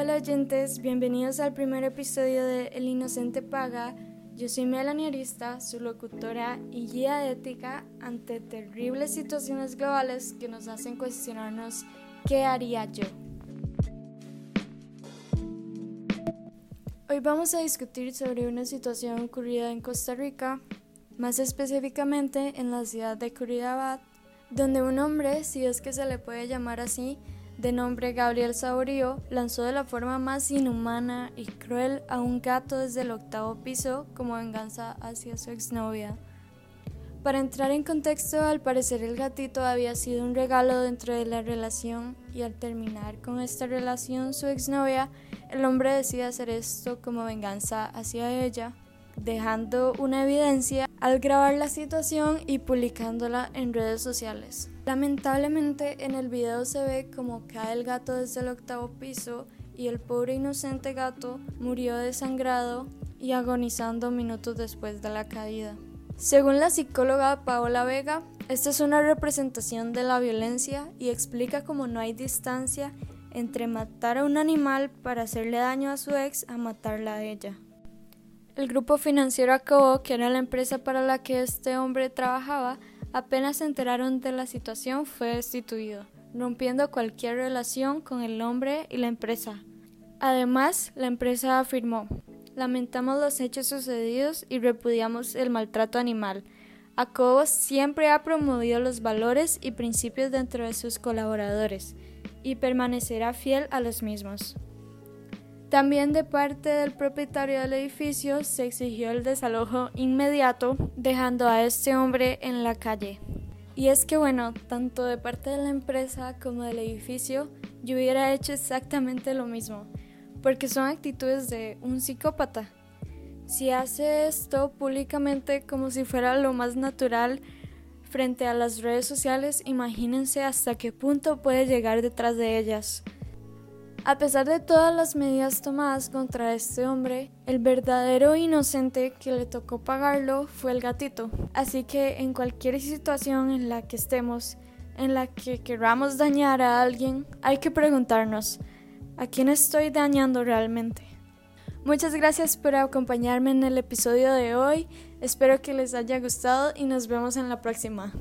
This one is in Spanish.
Hola oyentes, bienvenidos al primer episodio de El Inocente Paga. Yo soy Melanie Arista, su locutora y guía de ética ante terribles situaciones globales que nos hacen cuestionarnos qué haría yo. Hoy vamos a discutir sobre una situación ocurrida en Costa Rica, más específicamente en la ciudad de Curridabat, donde un hombre, si es que se le puede llamar así, de nombre Gabriel Saborío, lanzó de la forma más inhumana y cruel a un gato desde el octavo piso como venganza hacia su exnovia. Para entrar en contexto, al parecer el gatito había sido un regalo dentro de la relación y al terminar con esta relación su exnovia, el hombre decide hacer esto como venganza hacia ella, dejando una evidencia al grabar la situación y publicándola en redes sociales. Lamentablemente en el video se ve como cae el gato desde el octavo piso y el pobre inocente gato murió desangrado y agonizando minutos después de la caída. Según la psicóloga Paola Vega, esta es una representación de la violencia y explica cómo no hay distancia entre matar a un animal para hacerle daño a su ex a matarla a ella. El grupo financiero Acobo, que era la empresa para la que este hombre trabajaba, apenas se enteraron de la situación fue destituido, rompiendo cualquier relación con el hombre y la empresa. Además, la empresa afirmó, lamentamos los hechos sucedidos y repudiamos el maltrato animal. Acobo siempre ha promovido los valores y principios dentro de sus colaboradores y permanecerá fiel a los mismos. También de parte del propietario del edificio se exigió el desalojo inmediato, dejando a este hombre en la calle. Y es que bueno, tanto de parte de la empresa como del edificio, yo hubiera hecho exactamente lo mismo, porque son actitudes de un psicópata. Si hace esto públicamente como si fuera lo más natural frente a las redes sociales, imagínense hasta qué punto puede llegar detrás de ellas. A pesar de todas las medidas tomadas contra este hombre, el verdadero inocente que le tocó pagarlo fue el gatito. Así que en cualquier situación en la que estemos, en la que queramos dañar a alguien, hay que preguntarnos, ¿a quién estoy dañando realmente? Muchas gracias por acompañarme en el episodio de hoy, espero que les haya gustado y nos vemos en la próxima.